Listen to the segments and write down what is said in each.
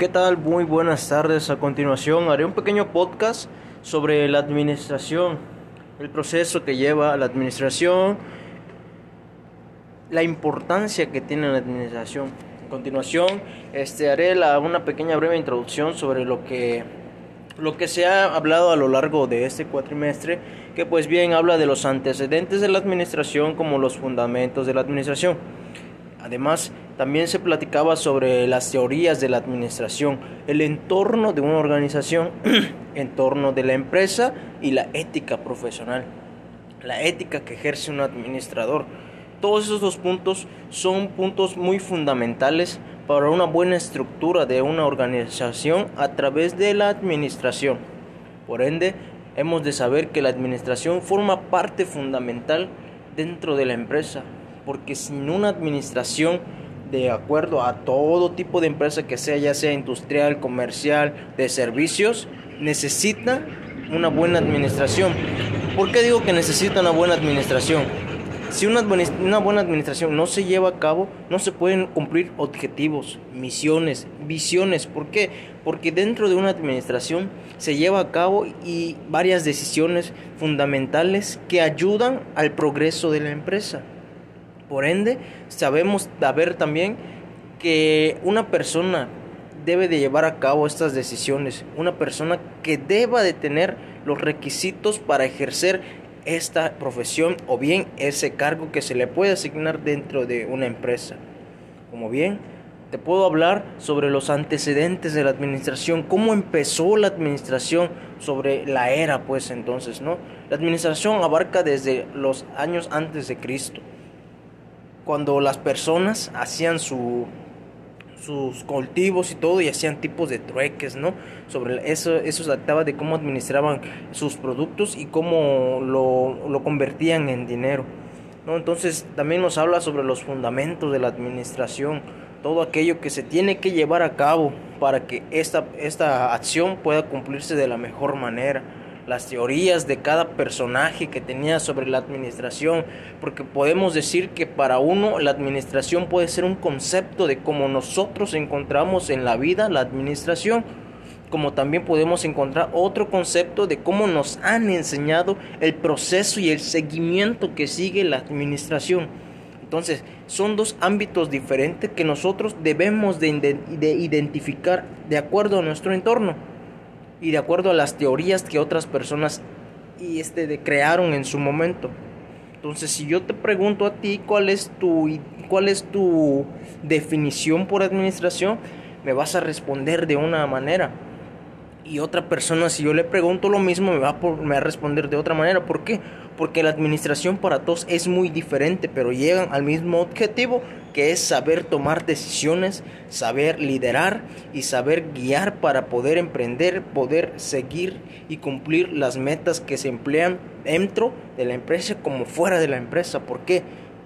¿Qué tal? Muy buenas tardes. A continuación haré un pequeño podcast sobre la administración, el proceso que lleva la administración, la importancia que tiene la administración. A continuación este, haré la, una pequeña breve introducción sobre lo que, lo que se ha hablado a lo largo de este cuatrimestre, que pues bien habla de los antecedentes de la administración como los fundamentos de la administración. Además, también se platicaba sobre las teorías de la administración, el entorno de una organización, entorno de la empresa y la ética profesional, la ética que ejerce un administrador. Todos esos dos puntos son puntos muy fundamentales para una buena estructura de una organización a través de la administración. Por ende, hemos de saber que la administración forma parte fundamental dentro de la empresa, porque sin una administración de acuerdo a todo tipo de empresa que sea, ya sea industrial, comercial, de servicios, necesita una buena administración. ¿Por qué digo que necesita una buena administración? Si una, buena administración no se lleva a cabo, no se pueden cumplir objetivos, misiones, visiones. ¿Por qué? Porque dentro de una administración se lleva a cabo y varias decisiones fundamentales que ayudan al progreso de la empresa. Por ende, sabemos ver también que una persona debe de llevar a cabo estas decisiones, una persona que deba de tener los requisitos para ejercer esta profesión o bien ese cargo que se le puede asignar dentro de una empresa. Como bien, te puedo hablar sobre los antecedentes de la administración, cómo empezó la administración sobre la era, pues entonces, ¿no? La administración abarca desde los años antes de Cristo cuando las personas hacían su, sus cultivos y todo y hacían tipos de trueques, ¿no? Sobre eso, eso se trataba de cómo administraban sus productos y cómo lo, lo convertían en dinero, ¿no? Entonces también nos habla sobre los fundamentos de la administración, todo aquello que se tiene que llevar a cabo para que esta, esta acción pueda cumplirse de la mejor manera las teorías de cada personaje que tenía sobre la administración, porque podemos decir que para uno la administración puede ser un concepto de cómo nosotros encontramos en la vida la administración, como también podemos encontrar otro concepto de cómo nos han enseñado el proceso y el seguimiento que sigue la administración. Entonces, son dos ámbitos diferentes que nosotros debemos de, de identificar de acuerdo a nuestro entorno y de acuerdo a las teorías que otras personas y este de crearon en su momento. Entonces, si yo te pregunto a ti cuál es tu cuál es tu definición por administración, me vas a responder de una manera. Y otra persona, si yo le pregunto lo mismo, me va, me va a responder de otra manera. ¿Por qué? Porque la administración para todos es muy diferente, pero llegan al mismo objetivo, que es saber tomar decisiones, saber liderar y saber guiar para poder emprender, poder seguir y cumplir las metas que se emplean dentro de la empresa como fuera de la empresa. ¿Por qué?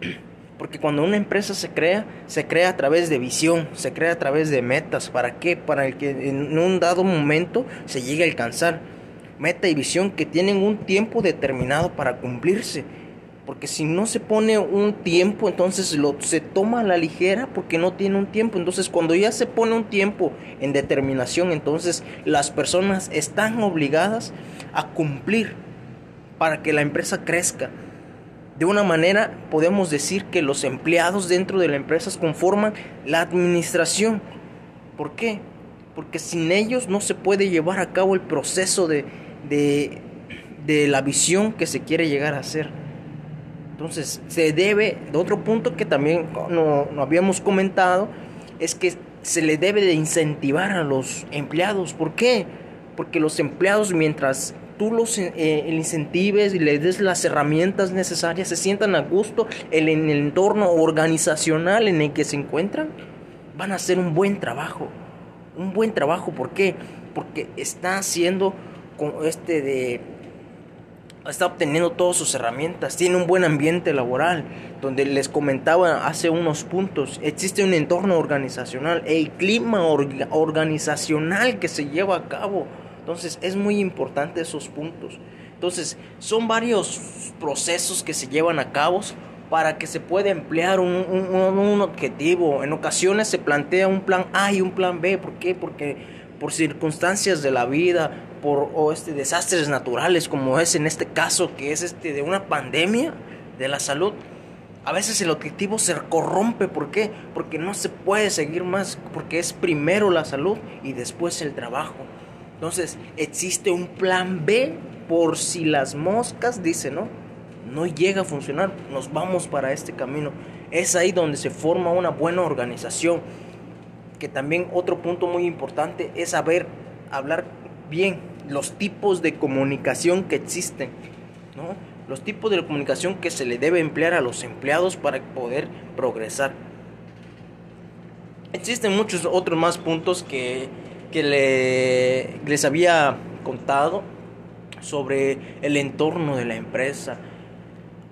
Porque cuando una empresa se crea, se crea a través de visión, se crea a través de metas. ¿Para qué? Para el que en un dado momento se llegue a alcanzar. Meta y visión que tienen un tiempo determinado para cumplirse porque si no se pone un tiempo, entonces lo, se toma a la ligera porque no tiene un tiempo. Entonces cuando ya se pone un tiempo en determinación, entonces las personas están obligadas a cumplir para que la empresa crezca. De una manera podemos decir que los empleados dentro de la empresa conforman la administración. ¿Por qué? Porque sin ellos no se puede llevar a cabo el proceso de, de, de la visión que se quiere llegar a hacer. Entonces, se debe, de otro punto que también no, habíamos comentado, es que se le debe de incentivar a los empleados. ¿Por qué? Porque los empleados, mientras tú los eh, incentives y les des las herramientas necesarias, se sientan a gusto en el entorno organizacional en el que se encuentran, van a hacer un buen trabajo. Un buen trabajo, ¿por qué? Porque está haciendo este de está obteniendo todas sus herramientas, tiene un buen ambiente laboral, donde les comentaba hace unos puntos, existe un entorno organizacional, el clima organizacional que se lleva a cabo. Entonces es muy importante esos puntos. Entonces son varios procesos que se llevan a cabo para que se pueda emplear un, un, objetivo. En ocasiones se plantea un plan A y un plan B. ¿Por qué? Porque por circunstancias de la vida, por o este, desastres naturales como es en este caso, que es este de una pandemia de la salud, a veces el objetivo se corrompe. ¿Por qué? Porque no se puede seguir más, porque es primero la salud y después el trabajo. Entonces, existe un plan B por si las moscas, dice, ¿no? No llega a funcionar, nos vamos para este camino. Es ahí donde se forma una buena organización. Que también otro punto muy importante es saber hablar bien los tipos de comunicación que existen, ¿no? Los tipos de comunicación que se le debe emplear a los empleados para poder progresar. Existen muchos otros más puntos que que le, les había contado sobre el entorno de la empresa.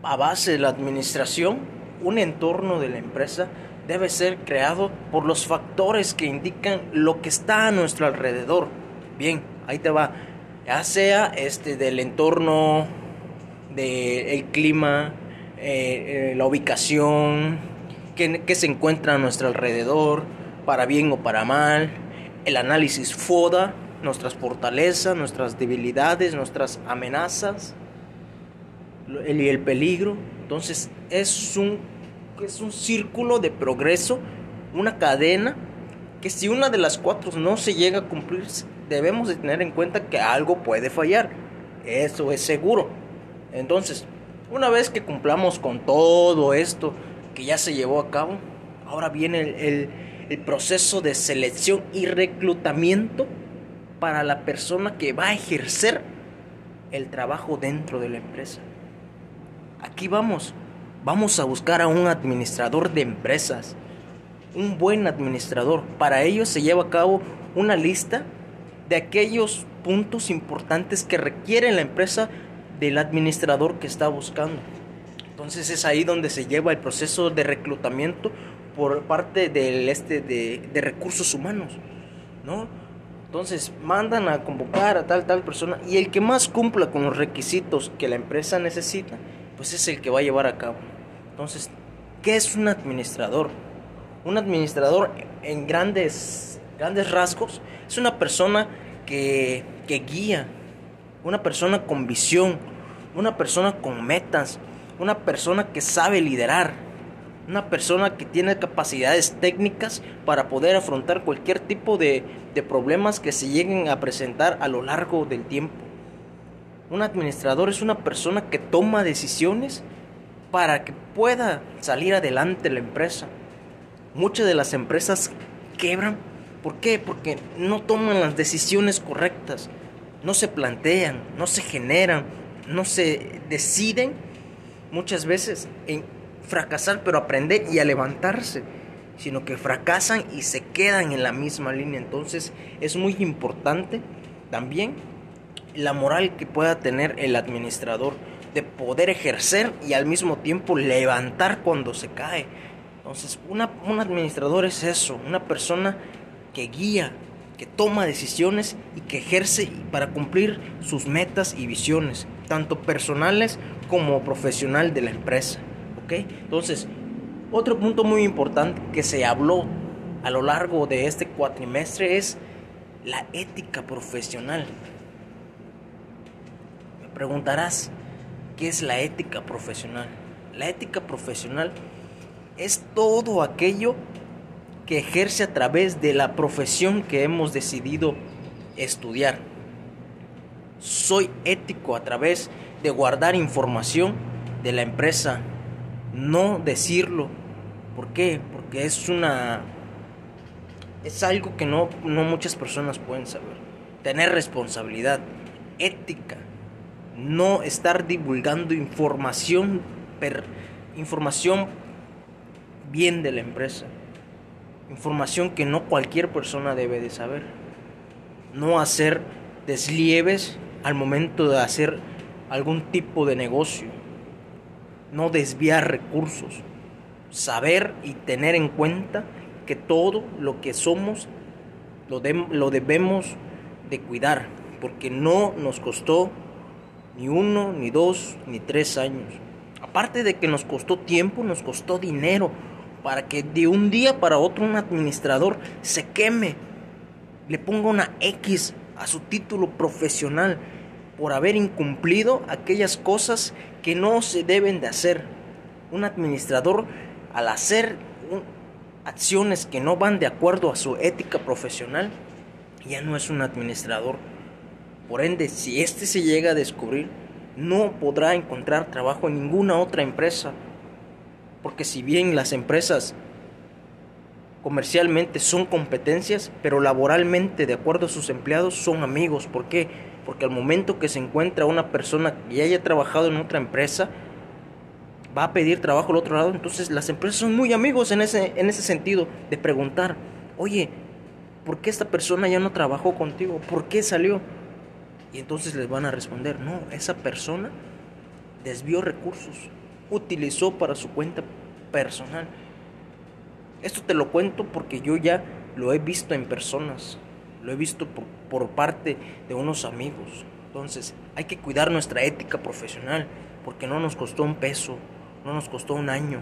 A base de la administración, un entorno de la empresa debe ser creado por los factores que indican lo que está a nuestro alrededor. Bien, ahí te va. Ya sea este del entorno, del clima, eh, eh, la ubicación, que, se encuentra a nuestro alrededor, para bien o para mal el análisis FODA, nuestras fortalezas, nuestras debilidades, nuestras amenazas y el peligro. Entonces es un, es un círculo de progreso, una cadena que si una de las cuatro no se llega a cumplir, debemos de tener en cuenta que algo puede fallar. Eso es seguro. Entonces, una vez que cumplamos con todo esto que ya se llevó a cabo, ahora viene el el proceso de selección y reclutamiento para la persona que va a ejercer el trabajo dentro de la empresa. Aquí vamos, vamos a buscar a un administrador de empresas, un buen administrador. Para ello se lleva a cabo una lista de aquellos puntos importantes que requiere la empresa del administrador que está buscando. Entonces es ahí donde se lleva el proceso de reclutamiento por parte del este de, recursos humanos, ¿no? Entonces mandan a convocar a tal tal persona y el que más cumpla con los requisitos que la empresa necesita, pues es el que va a llevar a cabo. Entonces, ¿qué es un administrador? Un administrador en grandes grandes rasgos es una persona que, que guía, una persona con visión, una persona con metas, una persona que sabe liderar, una persona que tiene capacidades técnicas para poder afrontar cualquier tipo de, problemas que se lleguen a presentar a lo largo del tiempo. Un administrador es una persona que toma decisiones para que pueda salir adelante la empresa. Muchas de las empresas quebran. ¿Por qué? Porque no toman las decisiones correctas, no se plantean, no se generan, no se deciden muchas veces en fracasar, pero aprender y a levantarse, sino que fracasan y se quedan en la misma línea. Entonces es muy importante también la moral que pueda tener el administrador de poder ejercer y al mismo tiempo levantar cuando se cae. Entonces, una, un administrador es eso, una persona que guía, que toma decisiones y que ejerce para cumplir sus metas y visiones, tanto personales como profesional de la empresa. Entonces, otro punto muy importante que se habló a lo largo de este cuatrimestre es la ética profesional. Me preguntarás, ¿qué es la ética profesional? La ética profesional es todo aquello que ejerce a través de la profesión que hemos decidido estudiar. Soy ético a través de guardar información de la empresa no decirlo. ¿Por qué? Porque es una... Es algo que no, no muchas personas pueden saber. Tener responsabilidad, ética, no estar divulgando información, per, información bien de la empresa. Información que no cualquier persona debe de saber. No hacer deslieves al momento de hacer algún tipo de negocio no desviar recursos, saber y tener en cuenta que todo lo que somos lo, lo debemos de cuidar, porque no nos costó ni uno, ni dos, ni tres años. Aparte de que nos costó tiempo, nos costó dinero para que de un día para otro un administrador se queme, le ponga una X a su título profesional por haber incumplido aquellas cosas que no se deben de hacer. Un administrador al hacer acciones que no van de acuerdo a su ética profesional ya no es un administrador. Por ende, si éste se llega a descubrir, no podrá encontrar trabajo en ninguna otra empresa. Porque si bien las empresas comercialmente son competencias, pero laboralmente, de acuerdo a sus empleados, son amigos. ¿Por qué? Porque al momento que se encuentra una persona que ya haya trabajado en otra empresa, va a pedir trabajo al otro lado. Entonces las empresas son muy amigos en ese, en ese sentido, de preguntar, oye, ¿por qué esta persona ya no trabajó contigo? ¿Por qué salió? Y entonces les van a responder, no, esa persona desvió recursos, utilizó para su cuenta personal. Esto te lo cuento porque yo ya lo he visto en personas, lo he visto por, parte de unos amigos. Entonces hay que cuidar nuestra ética profesional porque no nos costó un peso, no nos costó un año.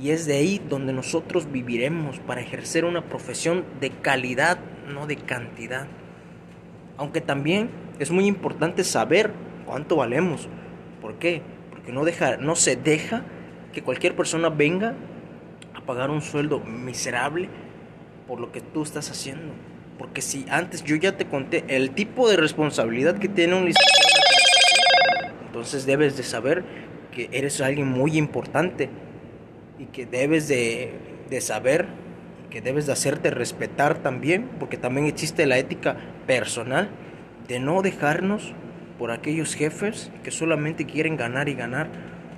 Y es de ahí donde nosotros viviremos para ejercer una profesión de calidad, no de cantidad. Aunque también es muy importante saber cuánto valemos. ¿Por qué? Porque no, deja, no se deja que cualquier persona venga a pagar un sueldo miserable por lo que tú estás haciendo. Porque si antes yo ya te conté el tipo de responsabilidad que tiene un licenciado, entonces debes de saber que eres alguien muy importante y que debes de, de saber que debes de hacerte respetar también, porque también existe la ética personal de no dejarnos por aquellos jefes que solamente quieren ganar y ganar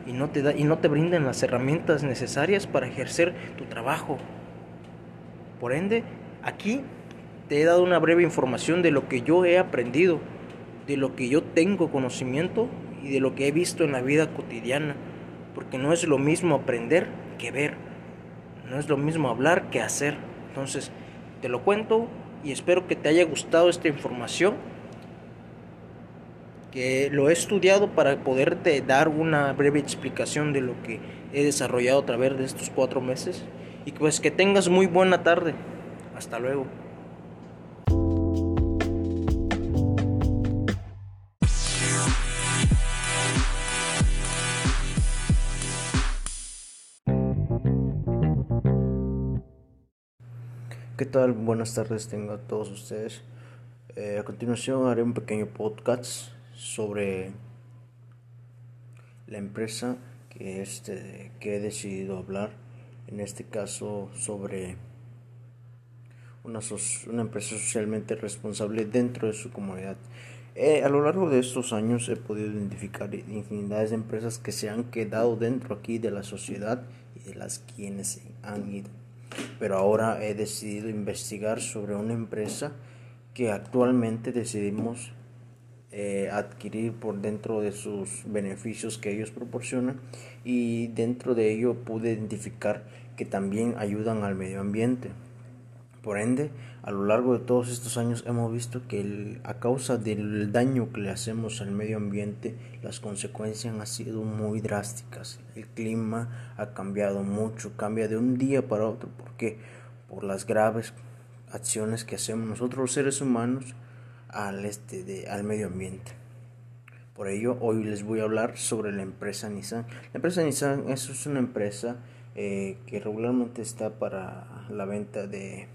y no te da, y no te brindan las herramientas necesarias para ejercer tu trabajo. Por ende, aquí te he dado una breve información de lo que yo he aprendido, de lo que yo tengo conocimiento y de lo que he visto en la vida cotidiana, porque no es lo mismo aprender que ver. No es lo mismo hablar que hacer. Entonces, te lo cuento y espero que te haya gustado esta información. Que lo he estudiado para poderte dar una breve explicación de lo que he desarrollado a través de estos cuatro meses. Y pues que tengas muy buena tarde. Hasta luego. ¿Qué tal? Buenas tardes tengo a todos ustedes. Eh, a continuación haré un pequeño podcast sobre la empresa que, este, que he decidido hablar. En este caso sobre una, una empresa socialmente responsable dentro de su comunidad. Eh, a lo largo de estos años he podido identificar infinidades de empresas que se han quedado dentro aquí de la sociedad y de las quienes han ido pero ahora he decidido investigar sobre una empresa que actualmente decidimos eh, adquirir por dentro de sus beneficios que ellos proporcionan y dentro de ello pude identificar que también ayudan al medio ambiente. Por ende, a lo largo de todos estos años hemos visto que a causa del daño que le hacemos al medio ambiente, las consecuencias han sido muy drásticas. El clima ha cambiado mucho, cambia de un día para otro. ¿Por qué? Por las graves acciones que hacemos nosotros los seres humanos al, este de, al medio ambiente. Por ello, hoy les voy a hablar sobre la empresa Nissan. La empresa Nissan es una empresa eh, que regularmente está para la venta de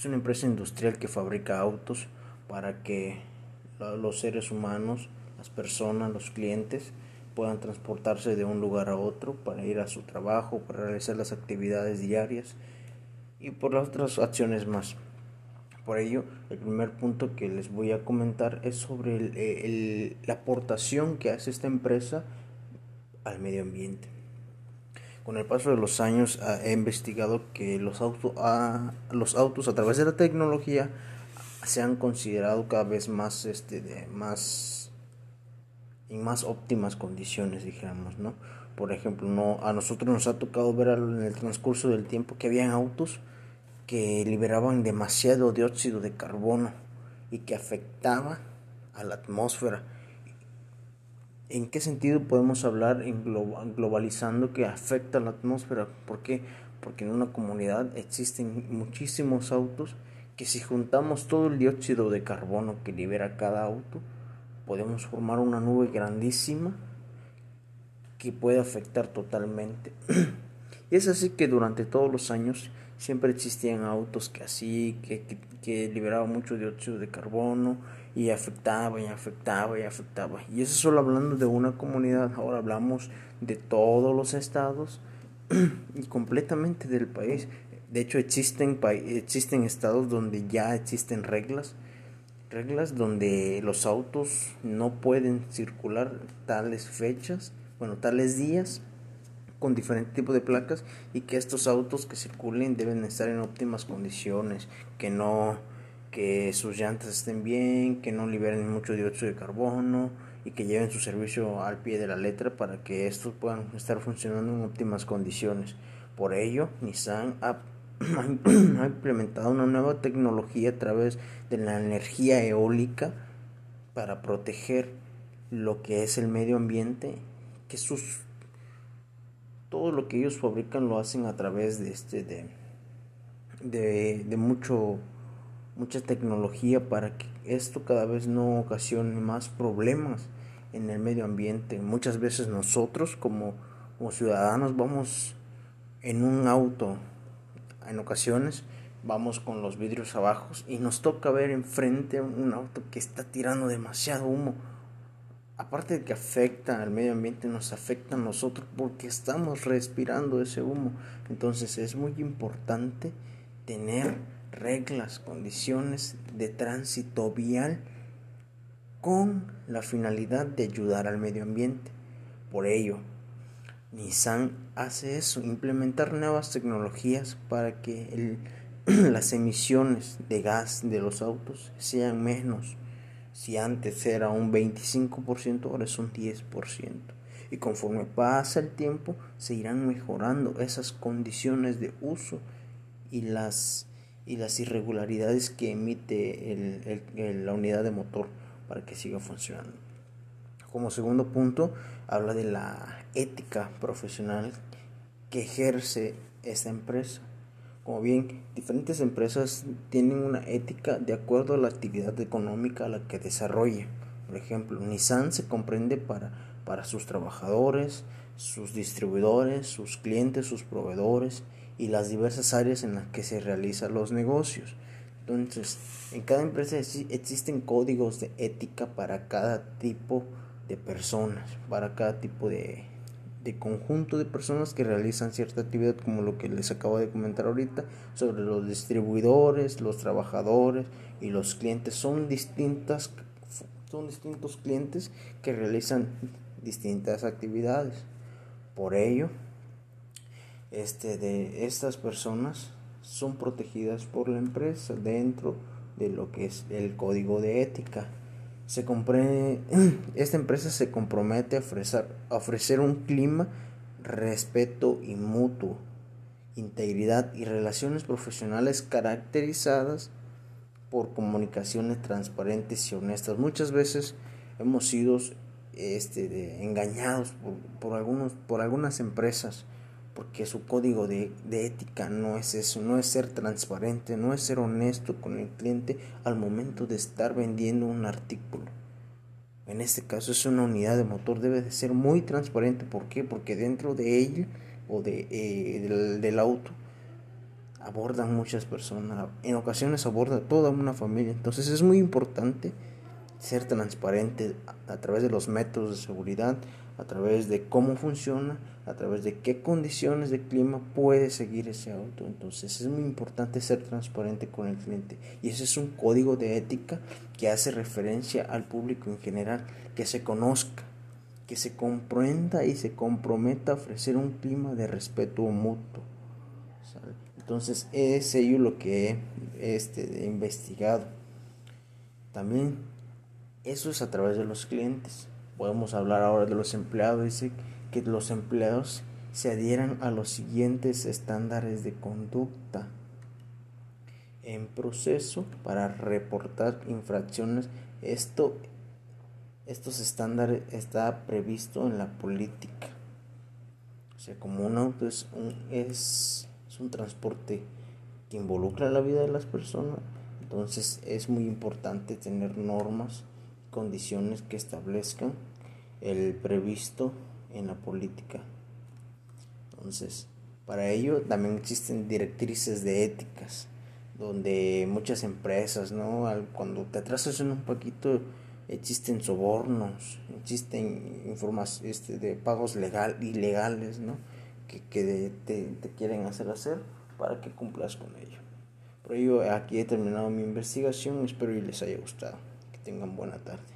es una empresa industrial que fabrica autos para que los seres humanos, las personas, los clientes puedan transportarse de un lugar a otro para ir a su trabajo, para realizar las actividades diarias y por las otras acciones más. Por ello, el primer punto que les voy a comentar es sobre la aportación que hace esta empresa al medio ambiente. Con el paso de los años he investigado que los, autos ah, los autos a través de la tecnología se han considerado cada vez más este más en más óptimas condiciones dijéramos no por ejemplo no a nosotros nos ha tocado ver en el transcurso del tiempo que habían autos que liberaban demasiado dióxido de carbono y que afectaba a la atmósfera ¿En qué sentido podemos hablar globalizando que afecta la atmósfera? ¿Por qué? Porque en una comunidad existen muchísimos autos que si juntamos todo el dióxido de carbono que libera cada auto, podemos formar una nube grandísima que puede afectar totalmente. y es así que durante todos los años siempre existían autos que así, que, que, liberaban mucho dióxido de carbono y afectaba y afectaba y afectaba. Y eso solo hablando de una comunidad, ahora hablamos de todos los estados y completamente del país. De hecho existen, existen estados donde ya existen reglas, reglas donde los autos no pueden circular tales fechas, bueno, tales días con diferentes tipos de placas y que estos autos que circulen deben estar en óptimas condiciones, que no que sus llantas estén bien, que no liberen mucho dióxido de carbono y que lleven su servicio al pie de la letra para que estos puedan estar funcionando en óptimas condiciones. Por ello, Nissan ha, ha implementado una nueva tecnología a través de la energía eólica para proteger lo que es el medio ambiente, que sus todo lo que ellos fabrican lo hacen a través de este de, de, de mucho mucha tecnología para que esto cada vez no ocasione más problemas en el medio ambiente. Muchas veces nosotros como, como ciudadanos vamos en un auto, en ocasiones vamos con los vidrios abajo y nos toca ver enfrente un auto que está tirando demasiado humo aparte de que afecta al medio ambiente, nos afecta a nosotros porque estamos respirando ese humo. Entonces es muy importante tener reglas, condiciones de tránsito vial con la finalidad de ayudar al medio ambiente. Por ello, Nissan hace eso, implementar nuevas tecnologías para que las emisiones de gas de los autos sean menos si antes era un 25%, ahora es un 10%. Y conforme pasa el tiempo, se irán mejorando esas condiciones de uso y las, y las irregularidades que emite la unidad de motor para que siga funcionando. Como segundo punto, habla de la ética profesional que ejerce esta empresa. Como bien, diferentes empresas tienen una ética de acuerdo a la actividad económica a la que desarrolla. Por ejemplo, Nissan se comprende para, para sus trabajadores, sus distribuidores, sus clientes, sus proveedores y las diversas áreas en las que se realizan los negocios. Entonces, en cada empresa existen códigos de ética para cada tipo de personas, para cada tipo de, de conjunto de personas que realizan cierta actividad como lo que les acabo de comentar ahorita sobre los distribuidores, los trabajadores y los clientes son distintas son distintos clientes que realizan distintas actividades. Por ello, este de estas personas son protegidas por la empresa dentro de lo que es el código de ética se esta empresa se compromete a ofrecer, ofrecer un clima, respeto y mutuo, integridad y relaciones profesionales caracterizadas por comunicaciones transparentes y honestas. Muchas veces hemos sido este, engañados por, por, algunos, por algunas empresas porque su código de, ética no es eso, no es ser transparente, no es ser honesto con el cliente al momento de estar vendiendo un artículo. En este caso es una unidad de motor, debe de ser muy transparente. ¿Por qué? Porque dentro de ella o de, eh, del, auto abordan muchas personas, en ocasiones aborda toda una familia. Entonces es muy importante ser transparente a través de los métodos de seguridad, a través de cómo funciona, a través de qué condiciones de clima puede seguir ese auto. Entonces es muy importante ser transparente con el cliente. Y ese es un código de ética que hace referencia al público en general, que se conozca, que se comprenda y se comprometa a ofrecer un clima de respeto mutuo. Entonces es ello lo que he este, investigado. También eso es a través de los clientes podemos hablar ahora de los empleados, dice que los empleados se adhieran a los siguientes estándares de conducta en proceso para reportar infracciones. Esto, estos estándares está previsto en la política. O sea, como un auto es un, es, es un transporte que involucra la vida de las personas, entonces es muy importante tener normas condiciones que establezcan el previsto en la política. Entonces, para ello también existen directrices de éticas, donde muchas empresas, ¿no? Cuando te atrasas en un poquito, existen sobornos, existen informas este, de pagos legal, ilegales, ¿no? Que, te, quieren hacer hacer para que cumplas con ello. Por ello, aquí he terminado mi investigación, espero que les haya gustado. Que tengan buena tarde.